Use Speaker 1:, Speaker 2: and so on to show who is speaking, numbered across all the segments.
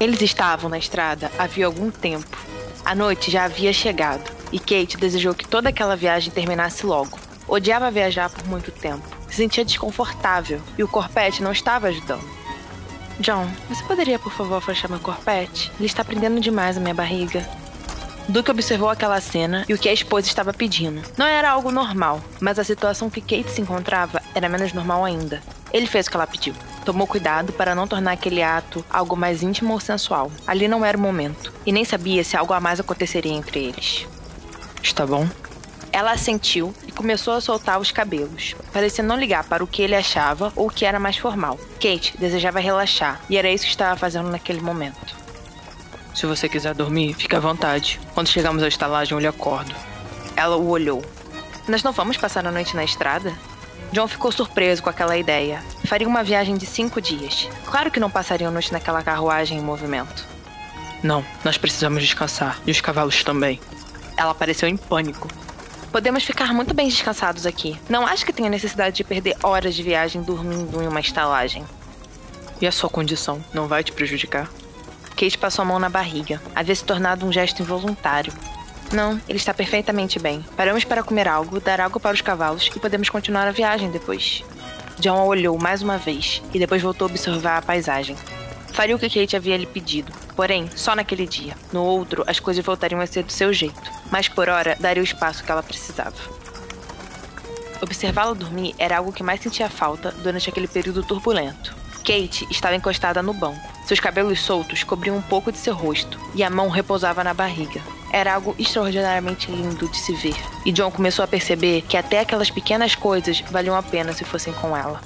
Speaker 1: Eles estavam na estrada havia algum tempo. A noite já havia chegado e Kate desejou que toda aquela viagem terminasse logo. Odiava viajar por muito tempo. Se sentia desconfortável e o corpete não estava ajudando. John, você poderia por favor afastar meu corpete? Ele está prendendo demais a minha barriga. Duke observou aquela cena e o que a esposa estava pedindo. Não era algo normal, mas a situação que Kate se encontrava era menos normal ainda. Ele fez o que ela pediu. Tomou cuidado para não tornar aquele ato algo mais íntimo ou sensual. Ali não era o momento, e nem sabia se algo a mais aconteceria entre eles. Está bom? Ela assentiu e começou a soltar os cabelos. Parecia não ligar para o que ele achava ou o que era mais formal. Kate desejava relaxar, e era isso que estava fazendo naquele momento. Se você quiser dormir, fique à vontade. Quando chegamos à estalagem, eu lhe acordo. Ela o olhou. Nós não vamos passar a noite na estrada? John ficou surpreso com aquela ideia. Faria uma viagem de cinco dias. Claro que não passariam noite naquela carruagem em movimento. Não, nós precisamos descansar. E os cavalos também. Ela pareceu em pânico. Podemos ficar muito bem descansados aqui. Não acho que tenha necessidade de perder horas de viagem dormindo em uma estalagem. E a sua condição não vai te prejudicar? Kate passou a mão na barriga. Havia se tornado um gesto involuntário. Não, ele está perfeitamente bem. Paramos para comer algo, dar água para os cavalos e podemos continuar a viagem depois. John a olhou mais uma vez e depois voltou a observar a paisagem. Faria o que Kate havia lhe pedido, porém, só naquele dia. No outro, as coisas voltariam a ser do seu jeito, mas por hora daria o espaço que ela precisava. Observá-la dormir era algo que mais sentia falta durante aquele período turbulento. Kate estava encostada no banco. Seus cabelos soltos cobriam um pouco de seu rosto e a mão repousava na barriga. Era algo extraordinariamente lindo de se ver, e John começou a perceber que até aquelas pequenas coisas valiam a pena se fossem com ela.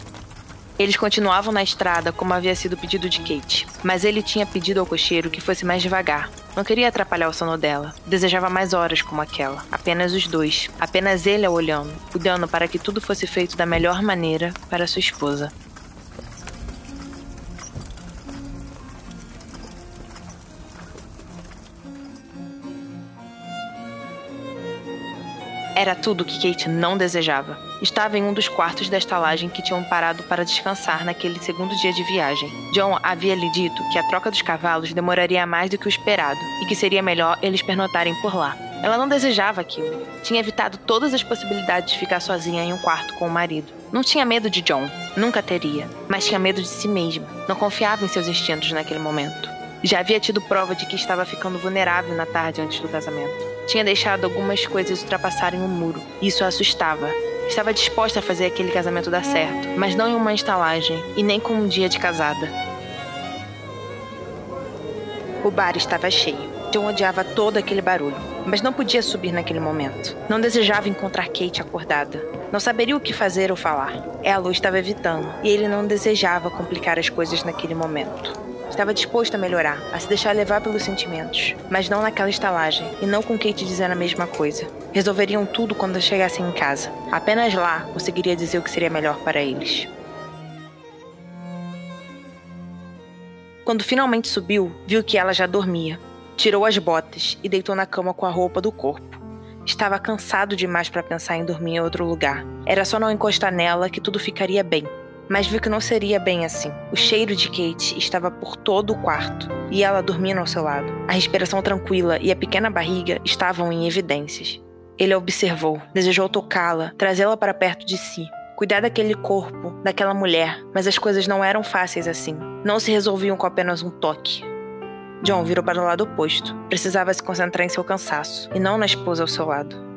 Speaker 1: Eles continuavam na estrada como havia sido pedido de Kate, mas ele tinha pedido ao cocheiro que fosse mais devagar. Não queria atrapalhar o sono dela. Desejava mais horas como aquela. Apenas os dois. Apenas ele a olhando, cuidando para que tudo fosse feito da melhor maneira para sua esposa. Era tudo que Kate não desejava. Estava em um dos quartos da estalagem que tinham parado para descansar naquele segundo dia de viagem. John havia lhe dito que a troca dos cavalos demoraria mais do que o esperado e que seria melhor eles pernotarem por lá. Ela não desejava aquilo. Tinha evitado todas as possibilidades de ficar sozinha em um quarto com o marido. Não tinha medo de John, nunca teria, mas tinha medo de si mesma. Não confiava em seus instintos naquele momento. Já havia tido prova de que estava ficando vulnerável na tarde antes do casamento. Tinha deixado algumas coisas ultrapassarem o muro. Isso a assustava. Estava disposta a fazer aquele casamento dar certo, mas não em uma estalagem e nem com um dia de casada. O bar estava cheio. John odiava todo aquele barulho, mas não podia subir naquele momento. Não desejava encontrar Kate acordada. Não saberia o que fazer ou falar. Ela o estava evitando, e ele não desejava complicar as coisas naquele momento. Estava disposto a melhorar, a se deixar levar pelos sentimentos, mas não naquela estalagem, e não com Kate dizendo a mesma coisa. Resolveriam tudo quando chegassem em casa. Apenas lá conseguiria dizer o que seria melhor para eles. Quando finalmente subiu, viu que ela já dormia. Tirou as botas e deitou na cama com a roupa do corpo. Estava cansado demais para pensar em dormir em outro lugar. Era só não encostar nela que tudo ficaria bem mas viu que não seria bem assim. O cheiro de Kate estava por todo o quarto e ela dormindo ao seu lado. A respiração tranquila e a pequena barriga estavam em evidências. Ele a observou, desejou tocá-la, trazê-la para perto de si, cuidar daquele corpo, daquela mulher, mas as coisas não eram fáceis assim. Não se resolviam com apenas um toque. John virou para o lado oposto. Precisava se concentrar em seu cansaço e não na esposa ao seu lado.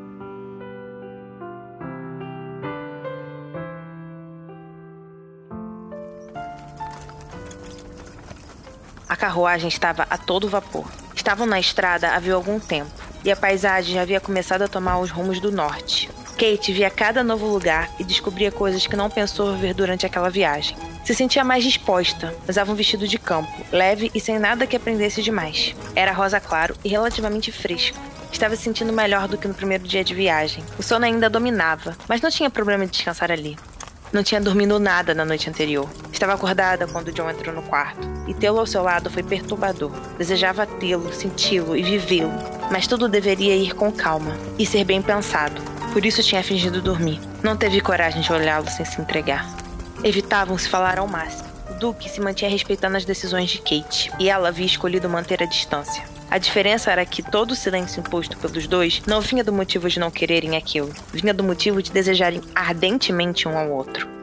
Speaker 1: A carruagem estava a todo vapor. Estavam na estrada havia algum tempo, e a paisagem havia começado a tomar os rumos do norte. Kate via cada novo lugar e descobria coisas que não pensou ver durante aquela viagem. Se sentia mais disposta, usava um vestido de campo, leve e sem nada que aprendesse demais. Era rosa claro e relativamente fresco. Estava se sentindo melhor do que no primeiro dia de viagem. O sono ainda dominava, mas não tinha problema de descansar ali. Não tinha dormido nada na noite anterior. Estava acordada quando John entrou no quarto, e tê-lo ao seu lado foi perturbador. Desejava tê-lo, senti-lo e vivê-lo, mas tudo deveria ir com calma e ser bem pensado. Por isso tinha fingido dormir. Não teve coragem de olhá-lo sem se entregar. Evitavam se falar ao máximo. O Duque se mantinha respeitando as decisões de Kate, e ela havia escolhido manter a distância. A diferença era que todo o silêncio imposto pelos dois não vinha do motivo de não quererem aquilo, vinha do motivo de desejarem ardentemente um ao outro.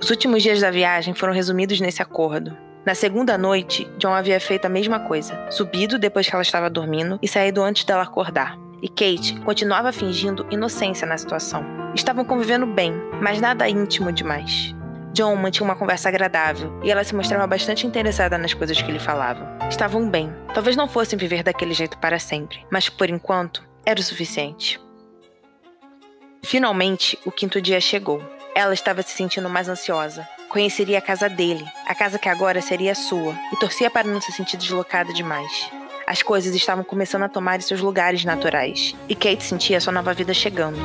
Speaker 1: Os últimos dias da viagem foram resumidos nesse acordo. Na segunda noite, John havia feito a mesma coisa, subido depois que ela estava dormindo e saído antes dela acordar. E Kate continuava fingindo inocência na situação. Estavam convivendo bem, mas nada íntimo demais. John mantinha uma conversa agradável e ela se mostrava bastante interessada nas coisas que ele falava. Estavam bem. Talvez não fossem viver daquele jeito para sempre, mas por enquanto era o suficiente. Finalmente, o quinto dia chegou. Ela estava se sentindo mais ansiosa. Conheceria a casa dele, a casa que agora seria sua, e torcia para não se sentir deslocada demais. As coisas estavam começando a tomar seus lugares naturais, e Kate sentia sua nova vida chegando.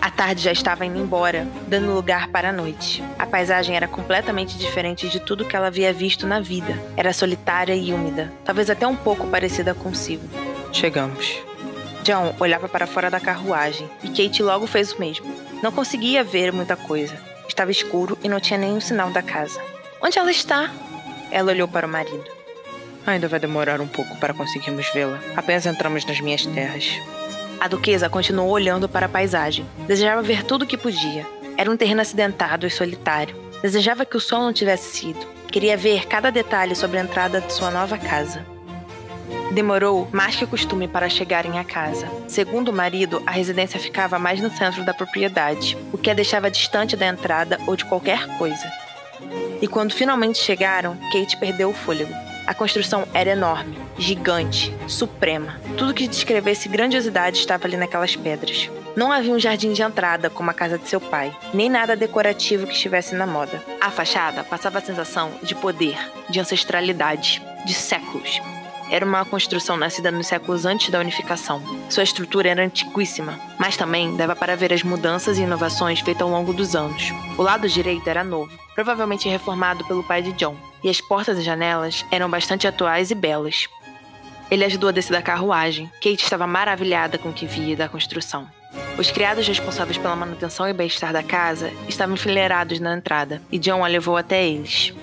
Speaker 1: A tarde já estava indo embora, dando lugar para a noite. A paisagem era completamente diferente de tudo que ela havia visto na vida. Era solitária e úmida, talvez até um pouco parecida consigo.
Speaker 2: Chegamos.
Speaker 1: John olhava para fora da carruagem e Kate logo fez o mesmo. Não conseguia ver muita coisa. Estava escuro e não tinha nenhum sinal da casa. Onde ela está? Ela olhou para o marido.
Speaker 2: Ainda vai demorar um pouco para conseguirmos vê-la. Apenas entramos nas minhas terras.
Speaker 1: A duquesa continuou olhando para a paisagem. Desejava ver tudo o que podia. Era um terreno acidentado e solitário. Desejava que o sol não tivesse sido. Queria ver cada detalhe sobre a entrada de sua nova casa. Demorou mais que o costume para chegarem à casa. Segundo o marido, a residência ficava mais no centro da propriedade, o que a deixava distante da entrada ou de qualquer coisa. E quando finalmente chegaram, Kate perdeu o fôlego. A construção era enorme, gigante, suprema. Tudo que descrevesse grandiosidade estava ali naquelas pedras. Não havia um jardim de entrada como a casa de seu pai, nem nada decorativo que estivesse na moda. A fachada passava a sensação de poder, de ancestralidade, de séculos. Era uma construção nascida nos séculos antes da unificação. Sua estrutura era antiguíssima, mas também dava para ver as mudanças e inovações feitas ao longo dos anos. O lado direito era novo, provavelmente reformado pelo pai de John, e as portas e janelas eram bastante atuais e belas. Ele ajudou a descer da carruagem. Kate estava maravilhada com o que via da construção. Os criados responsáveis pela manutenção e bem-estar da casa estavam enfileirados na entrada, e John a levou até eles.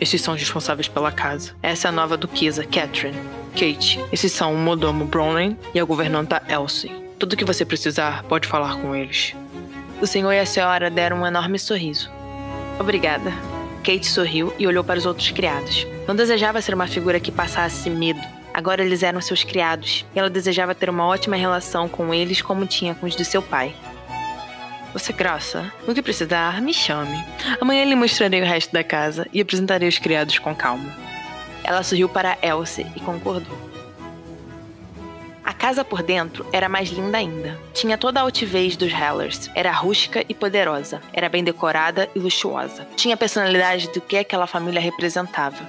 Speaker 2: Esses são os responsáveis pela casa. Essa é a nova duquesa, Catherine. Kate, esses são o modomo Bronwyn e a governanta Elsie. Tudo que você precisar, pode falar com eles.
Speaker 1: O senhor e a senhora deram um enorme sorriso. Obrigada. Kate sorriu e olhou para os outros criados. Não desejava ser uma figura que passasse medo. Agora eles eram seus criados, e ela desejava ter uma ótima relação com eles como tinha com os de seu pai. Você graça, no que precisar, me chame. Amanhã lhe mostrarei o resto da casa e apresentarei os criados com calma. Ela sorriu para Elsie e concordou. A casa por dentro era mais linda ainda. Tinha toda a altivez dos Hellers. Era rústica e poderosa. Era bem decorada e luxuosa. Tinha a personalidade do que aquela família representava.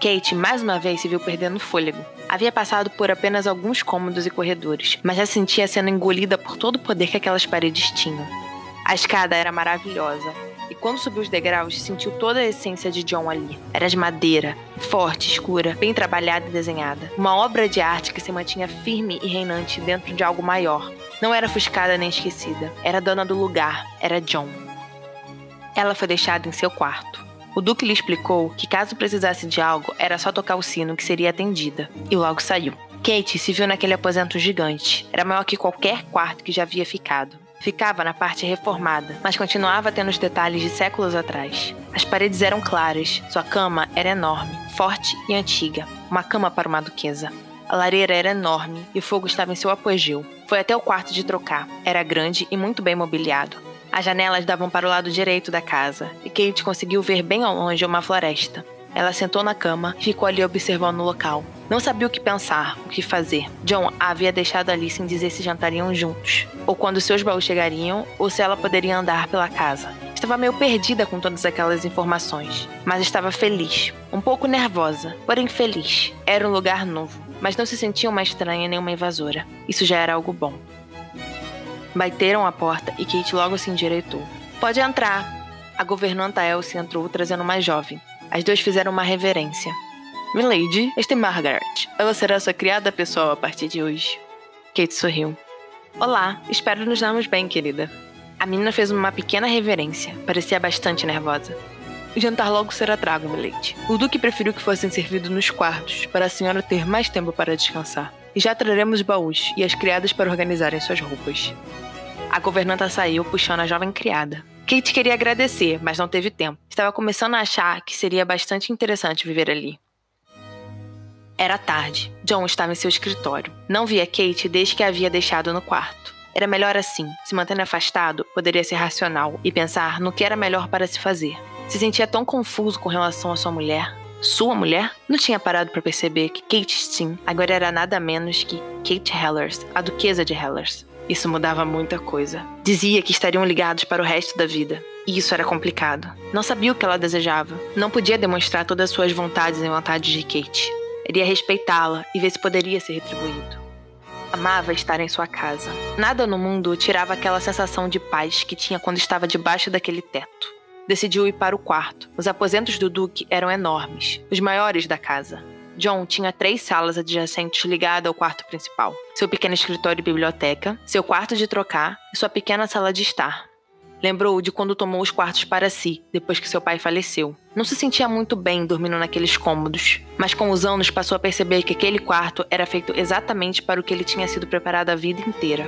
Speaker 1: Kate mais uma vez se viu perdendo fôlego. Havia passado por apenas alguns cômodos e corredores, mas já sentia sendo engolida por todo o poder que aquelas paredes tinham. A escada era maravilhosa, e quando subiu os degraus, sentiu toda a essência de John ali. Era de madeira, forte, escura, bem trabalhada e desenhada. Uma obra de arte que se mantinha firme e reinante dentro de algo maior. Não era ofuscada nem esquecida. Era dona do lugar. Era John. Ela foi deixada em seu quarto. O Duque lhe explicou que caso precisasse de algo, era só tocar o sino que seria atendida. E logo saiu. Kate se viu naquele aposento gigante. Era maior que qualquer quarto que já havia ficado. Ficava na parte reformada, mas continuava tendo os detalhes de séculos atrás. As paredes eram claras, sua cama era enorme, forte e antiga, uma cama para uma duquesa. A lareira era enorme e o fogo estava em seu apogeu. Foi até o quarto de trocar. Era grande e muito bem mobiliado. As janelas davam para o lado direito da casa, e Kate conseguiu ver bem ao longe uma floresta. Ela sentou na cama e ficou ali observando o local. Não sabia o que pensar, o que fazer. John a havia deixado ali sem dizer se jantariam juntos, ou quando seus baús chegariam, ou se ela poderia andar pela casa. Estava meio perdida com todas aquelas informações, mas estava feliz, um pouco nervosa, porém feliz. Era um lugar novo, mas não se sentia uma estranha nem uma invasora. Isso já era algo bom. Bateram a porta e Kate logo se endireitou. Pode entrar. A governanta Elsie entrou trazendo uma jovem. As duas fizeram uma reverência. Milady, este é Margaret. Ela será sua criada pessoal a partir de hoje. Kate sorriu. Olá, espero nos darmos bem, querida. A menina fez uma pequena reverência. Parecia bastante nervosa. O jantar logo será trago, Milady. O Duque preferiu que fossem servidos nos quartos, para a senhora ter mais tempo para descansar. E já traremos baús e as criadas para organizarem suas roupas. A governanta saiu puxando a jovem criada. Kate queria agradecer, mas não teve tempo. Estava começando a achar que seria bastante interessante viver ali. Era tarde. John estava em seu escritório. Não via Kate desde que a havia deixado no quarto. Era melhor assim. Se manter afastado poderia ser racional e pensar no que era melhor para se fazer. Se sentia tão confuso com relação à sua mulher. Sua mulher? Não tinha parado para perceber que Kate Steen agora era nada menos que Kate Hellers, a duquesa de Hellers. Isso mudava muita coisa. Dizia que estariam ligados para o resto da vida. E isso era complicado. Não sabia o que ela desejava. Não podia demonstrar todas as suas vontades e vontades de Kate. Iria respeitá-la e ver se poderia ser retribuído. Amava estar em sua casa. Nada no mundo tirava aquela sensação de paz que tinha quando estava debaixo daquele teto. Decidiu ir para o quarto. Os aposentos do Duque eram enormes, os maiores da casa. John tinha três salas adjacentes ligadas ao quarto principal: seu pequeno escritório e biblioteca, seu quarto de trocar e sua pequena sala de estar. Lembrou de quando tomou os quartos para si, depois que seu pai faleceu. Não se sentia muito bem dormindo naqueles cômodos, mas com os anos passou a perceber que aquele quarto era feito exatamente para o que ele tinha sido preparado a vida inteira.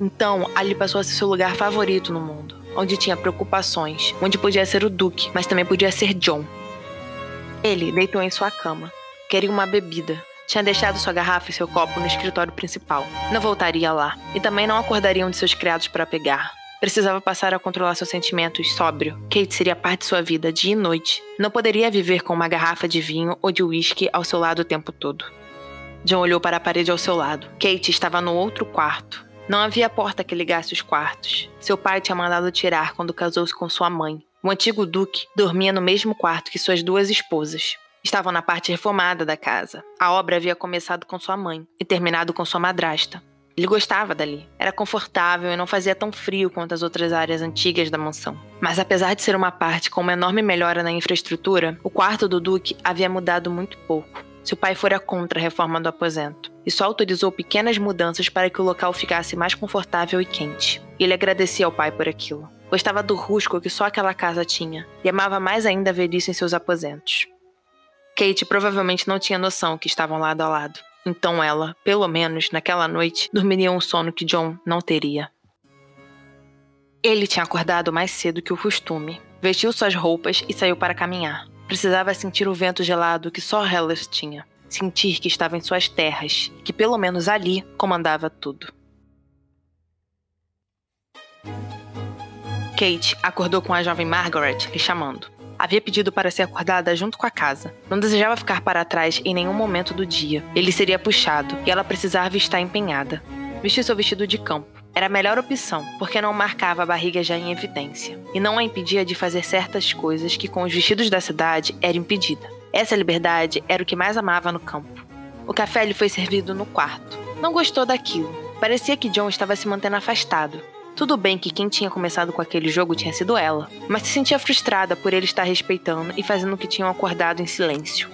Speaker 1: Então, ali passou a ser seu lugar favorito no mundo, onde tinha preocupações, onde podia ser o Duque, mas também podia ser John. Ele deitou em sua cama. Queria uma bebida, tinha deixado sua garrafa e seu copo no escritório principal. Não voltaria lá. E também não acordariam de seus criados para pegar. Precisava passar a controlar seus sentimentos sóbrio. Kate seria parte de sua vida dia e noite. Não poderia viver com uma garrafa de vinho ou de uísque ao seu lado o tempo todo. John olhou para a parede ao seu lado. Kate estava no outro quarto. Não havia porta que ligasse os quartos. Seu pai tinha mandado tirar quando casou-se com sua mãe. O antigo duque dormia no mesmo quarto que suas duas esposas. Estavam na parte reformada da casa. A obra havia começado com sua mãe e terminado com sua madrasta. Ele gostava dali. Era confortável e não fazia tão frio quanto as outras áreas antigas da mansão. Mas apesar de ser uma parte com uma enorme melhora na infraestrutura, o quarto do Duque havia mudado muito pouco. Seu pai fora contra a reforma do aposento e só autorizou pequenas mudanças para que o local ficasse mais confortável e quente. Ele agradecia ao pai por aquilo. Gostava do rusco que só aquela casa tinha e amava mais ainda ver isso em seus aposentos. Kate provavelmente não tinha noção que estavam lado a lado. Então ela, pelo menos naquela noite, dormiria um sono que John não teria. Ele tinha acordado mais cedo que o costume, vestiu suas roupas e saiu para caminhar. Precisava sentir o vento gelado que só Hellas tinha, sentir que estava em suas terras, que pelo menos ali comandava tudo. Kate acordou com a jovem Margaret lhe chamando. Havia pedido para ser acordada junto com a casa. Não desejava ficar para trás em nenhum momento do dia. Ele seria puxado e ela precisava estar empenhada. Vestiu seu vestido de campo. Era a melhor opção, porque não marcava a barriga já em evidência e não a impedia de fazer certas coisas que com os vestidos da cidade era impedida. Essa liberdade era o que mais amava no campo. O café lhe foi servido no quarto. Não gostou daquilo. Parecia que John estava se mantendo afastado, tudo bem que quem tinha começado com aquele jogo tinha sido ela, mas se sentia frustrada por ele estar respeitando e fazendo o que tinham acordado em silêncio.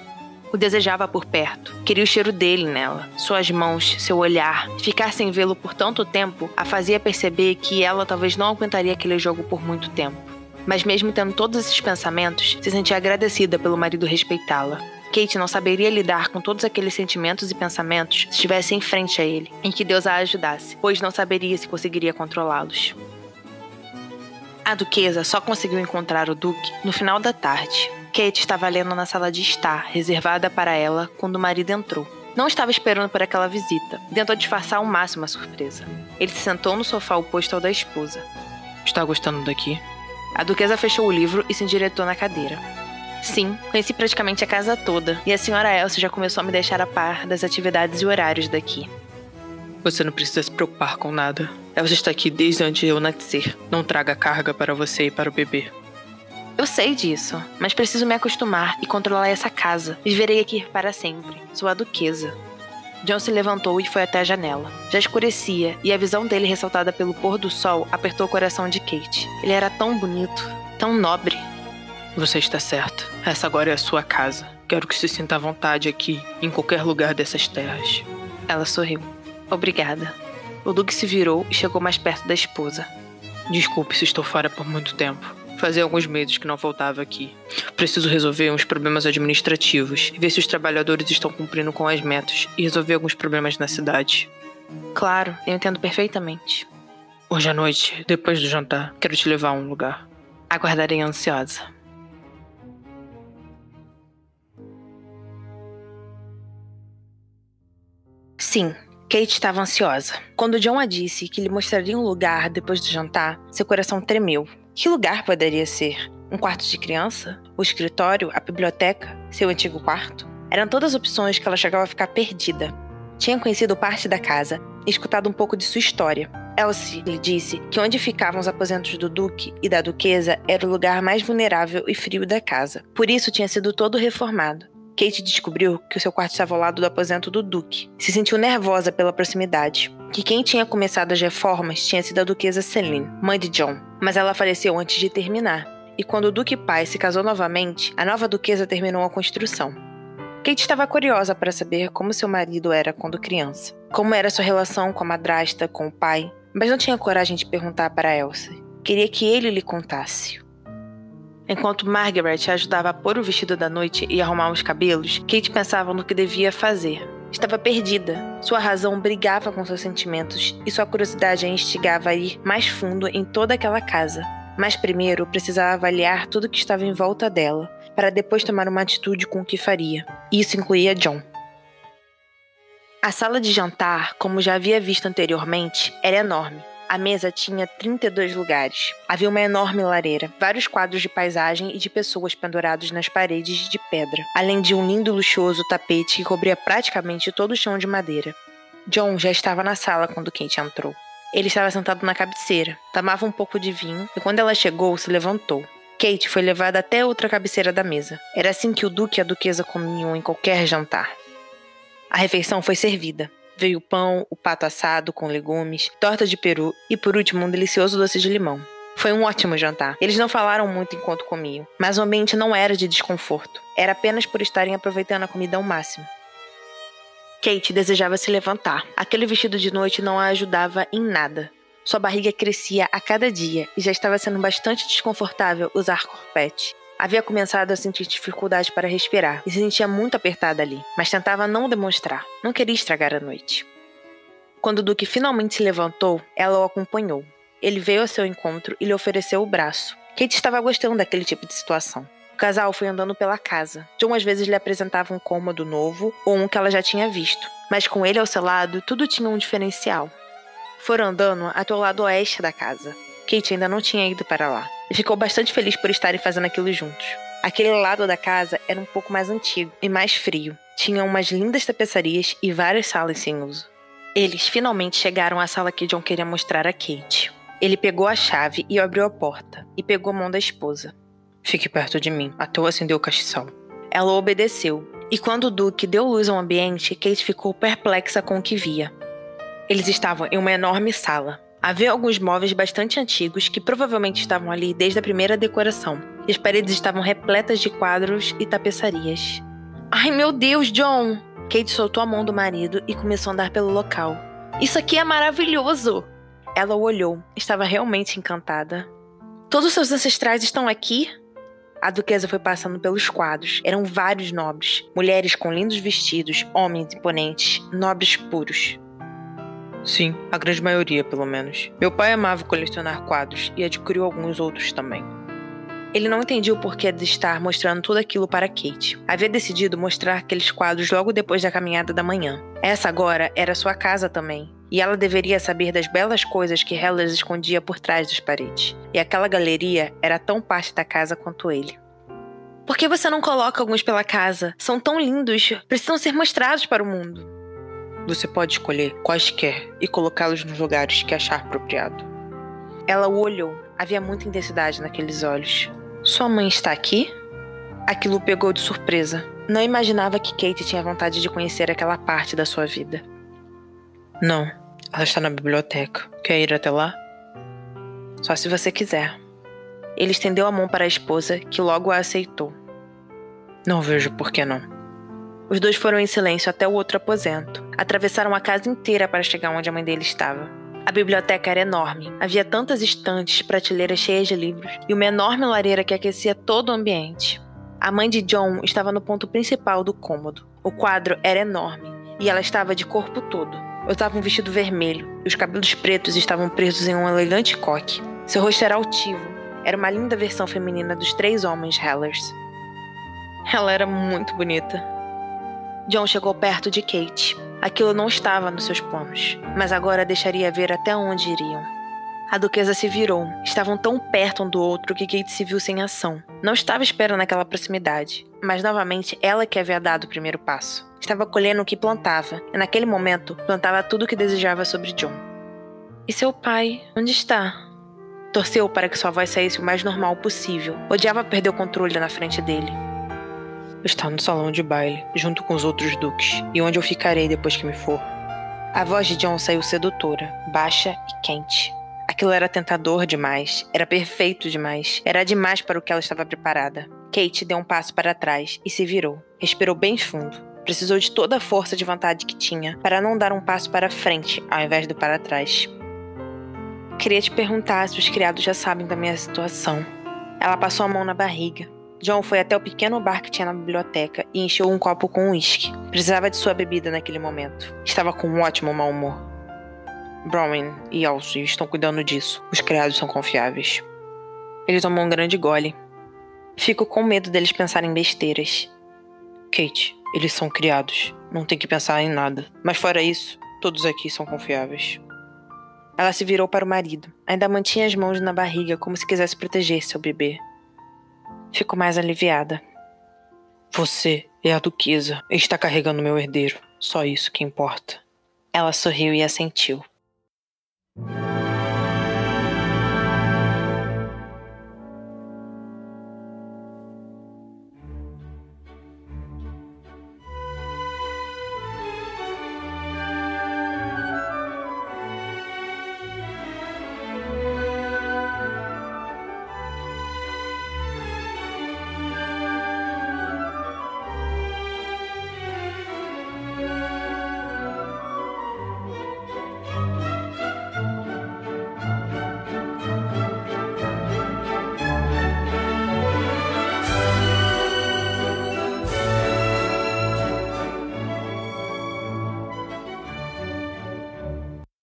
Speaker 1: O desejava por perto, queria o cheiro dele nela, suas mãos, seu olhar. Ficar sem vê-lo por tanto tempo a fazia perceber que ela talvez não aguentaria aquele jogo por muito tempo. Mas mesmo tendo todos esses pensamentos, se sentia agradecida pelo marido respeitá-la. Kate não saberia lidar com todos aqueles sentimentos e pensamentos se estivesse em frente a ele, em que Deus a ajudasse, pois não saberia se conseguiria controlá-los. A duquesa só conseguiu encontrar o duque no final da tarde. Kate estava lendo na sala de estar, reservada para ela, quando o marido entrou. Não estava esperando por aquela visita. Tentou disfarçar ao máximo a surpresa. Ele se sentou no sofá oposto ao da esposa.
Speaker 2: Está gostando daqui?
Speaker 1: A duquesa fechou o livro e se endireitou na cadeira. Sim, conheci praticamente a casa toda, e a senhora Elsa já começou a me deixar a par das atividades e horários daqui.
Speaker 2: Você não precisa se preocupar com nada. Elsa está aqui desde antes de eu nascer. Não traga carga para você e para o bebê.
Speaker 1: Eu sei disso, mas preciso me acostumar e controlar essa casa. Viverei aqui para sempre. Sou a duquesa. John se levantou e foi até a janela. Já escurecia e a visão dele ressaltada pelo pôr do sol apertou o coração de Kate. Ele era tão bonito, tão nobre.
Speaker 2: Você está certo. Essa agora é a sua casa. Quero que se sinta à vontade aqui, em qualquer lugar dessas terras.
Speaker 1: Ela sorriu. Obrigada. O Duque se virou e chegou mais perto da esposa.
Speaker 2: Desculpe se estou fora por muito tempo. Fazia alguns meses que não voltava aqui. Preciso resolver uns problemas administrativos, ver se os trabalhadores estão cumprindo com as metas e resolver alguns problemas na cidade.
Speaker 1: Claro, eu entendo perfeitamente.
Speaker 2: Hoje à noite, depois do jantar, quero te levar a um lugar.
Speaker 1: Aguardarei ansiosa. Sim, Kate estava ansiosa. Quando John a disse que lhe mostraria um lugar depois do jantar, seu coração tremeu. Que lugar poderia ser? Um quarto de criança? O escritório? A biblioteca? Seu antigo quarto? Eram todas opções que ela chegava a ficar perdida. Tinha conhecido parte da casa e escutado um pouco de sua história. Elsie lhe disse que onde ficavam os aposentos do duque e da duquesa era o lugar mais vulnerável e frio da casa. Por isso tinha sido todo reformado. Kate descobriu que o seu quarto estava ao lado do aposento do Duque. Se sentiu nervosa pela proximidade. Que quem tinha começado as reformas tinha sido a duquesa Celine, mãe de John, mas ela faleceu antes de terminar. E quando o Duque pai se casou novamente, a nova duquesa terminou a construção. Kate estava curiosa para saber como seu marido era quando criança, como era sua relação com a madrasta, com o pai, mas não tinha coragem de perguntar para Elsie. Queria que ele lhe contasse. Enquanto Margaret ajudava a pôr o vestido da noite e arrumar os cabelos, Kate pensava no que devia fazer. Estava perdida. Sua razão brigava com seus sentimentos e sua curiosidade a instigava a ir mais fundo em toda aquela casa. Mas primeiro precisava avaliar tudo que estava em volta dela, para depois tomar uma atitude com o que faria. Isso incluía John. A sala de jantar, como já havia visto anteriormente, era enorme. A mesa tinha 32 lugares. Havia uma enorme lareira, vários quadros de paisagem e de pessoas pendurados nas paredes de pedra, além de um lindo e luxuoso tapete que cobria praticamente todo o chão de madeira. John já estava na sala quando Kate entrou. Ele estava sentado na cabeceira, tomava um pouco de vinho e quando ela chegou, se levantou. Kate foi levada até outra cabeceira da mesa. Era assim que o duque e a duquesa comiam em qualquer jantar. A refeição foi servida. Veio o pão, o pato assado com legumes, torta de peru e, por último, um delicioso doce de limão. Foi um ótimo jantar. Eles não falaram muito enquanto comiam, mas o ambiente não era de desconforto. Era apenas por estarem aproveitando a comida ao máximo. Kate desejava se levantar. Aquele vestido de noite não a ajudava em nada. Sua barriga crescia a cada dia e já estava sendo bastante desconfortável usar corpete. Havia começado a sentir dificuldade para respirar e se sentia muito apertada ali, mas tentava não demonstrar. Não queria estragar a noite. Quando o Duque finalmente se levantou, ela o acompanhou. Ele veio ao seu encontro e lhe ofereceu o braço. Kate estava gostando daquele tipo de situação. O casal foi andando pela casa. John às vezes lhe apresentava um cômodo novo ou um que ela já tinha visto, mas com ele ao seu lado, tudo tinha um diferencial. Foram andando até o lado oeste da casa. Kate ainda não tinha ido para lá e ficou bastante feliz por estarem fazendo aquilo juntos. Aquele lado da casa era um pouco mais antigo e mais frio. Tinha umas lindas tapeçarias e várias salas sem uso. Eles finalmente chegaram à sala que John queria mostrar a Kate. Ele pegou a chave e abriu a porta, e pegou a mão da esposa. Fique perto de mim, até eu acender o castiçal. Ela obedeceu, e quando o Duque deu luz ao ambiente, Kate ficou perplexa com o que via. Eles estavam em uma enorme sala, Havia alguns móveis bastante antigos que provavelmente estavam ali desde a primeira decoração, e as paredes estavam repletas de quadros e tapeçarias. Ai meu Deus, John! Kate soltou a mão do marido e começou a andar pelo local. Isso aqui é maravilhoso! Ela o olhou, estava realmente encantada. Todos os seus ancestrais estão aqui? A duquesa foi passando pelos quadros. Eram vários nobres, mulheres com lindos vestidos, homens imponentes, nobres puros.
Speaker 2: Sim, a grande maioria, pelo menos. Meu pai amava colecionar quadros e adquiriu alguns outros também.
Speaker 1: Ele não entendia o porquê de estar mostrando tudo aquilo para Kate. Havia decidido mostrar aqueles quadros logo depois da caminhada da manhã. Essa agora era sua casa também, e ela deveria saber das belas coisas que Hellas escondia por trás das paredes. E aquela galeria era tão parte da casa quanto ele. Por que você não coloca alguns pela casa? São tão lindos, precisam ser mostrados para o mundo.
Speaker 2: Você pode escolher quaisquer e colocá-los nos lugares que achar apropriado.
Speaker 1: Ela o olhou. Havia muita intensidade naqueles olhos. Sua mãe está aqui? Aquilo pegou de surpresa. Não imaginava que Kate tinha vontade de conhecer aquela parte da sua vida.
Speaker 2: Não, ela está na biblioteca. Quer ir até lá?
Speaker 1: Só se você quiser. Ele estendeu a mão para a esposa, que logo a aceitou.
Speaker 2: Não vejo por que não.
Speaker 1: Os dois foram em silêncio até o outro aposento. Atravessaram a casa inteira para chegar onde a mãe dele estava. A biblioteca era enorme. Havia tantas estantes, prateleiras cheias de livros e uma enorme lareira que aquecia todo o ambiente. A mãe de John estava no ponto principal do cômodo. O quadro era enorme e ela estava de corpo todo. Usava um vestido vermelho e os cabelos pretos estavam presos em um elegante coque. Seu rosto era altivo. Era uma linda versão feminina dos três homens Hellers. Ela era muito bonita. John chegou perto de Kate. Aquilo não estava nos seus planos, mas agora deixaria ver até onde iriam. A duquesa se virou. Estavam tão perto um do outro que Kate se viu sem ação. Não estava esperando aquela proximidade, mas novamente ela que havia dado o primeiro passo. Estava colhendo o que plantava, e naquele momento plantava tudo o que desejava sobre John. E seu pai, onde está? Torceu para que sua voz saísse o mais normal possível. Odiava perder o controle na frente dele.
Speaker 2: Está no salão de baile, junto com os outros duques, e onde eu ficarei depois que me for.
Speaker 1: A voz de John saiu sedutora, baixa e quente. Aquilo era tentador demais, era perfeito demais, era demais para o que ela estava preparada. Kate deu um passo para trás e se virou. Respirou bem fundo. Precisou de toda a força de vontade que tinha para não dar um passo para frente ao invés do para trás. Queria te perguntar se os criados já sabem da minha situação. Ela passou a mão na barriga, John foi até o pequeno bar que tinha na biblioteca e encheu um copo com uísque. Precisava de sua bebida naquele momento. Estava com um ótimo mau humor. Brown e Elsie estão cuidando disso. Os criados são confiáveis. Ele tomou um grande gole. Fico com medo deles pensarem besteiras.
Speaker 2: Kate, eles são criados. Não tem que pensar em nada. Mas fora isso, todos aqui são confiáveis.
Speaker 1: Ela se virou para o marido. Ainda mantinha as mãos na barriga como se quisesse proteger seu bebê. Fico mais aliviada.
Speaker 2: Você é a duquesa está carregando meu herdeiro. Só isso que importa.
Speaker 1: Ela sorriu e assentiu.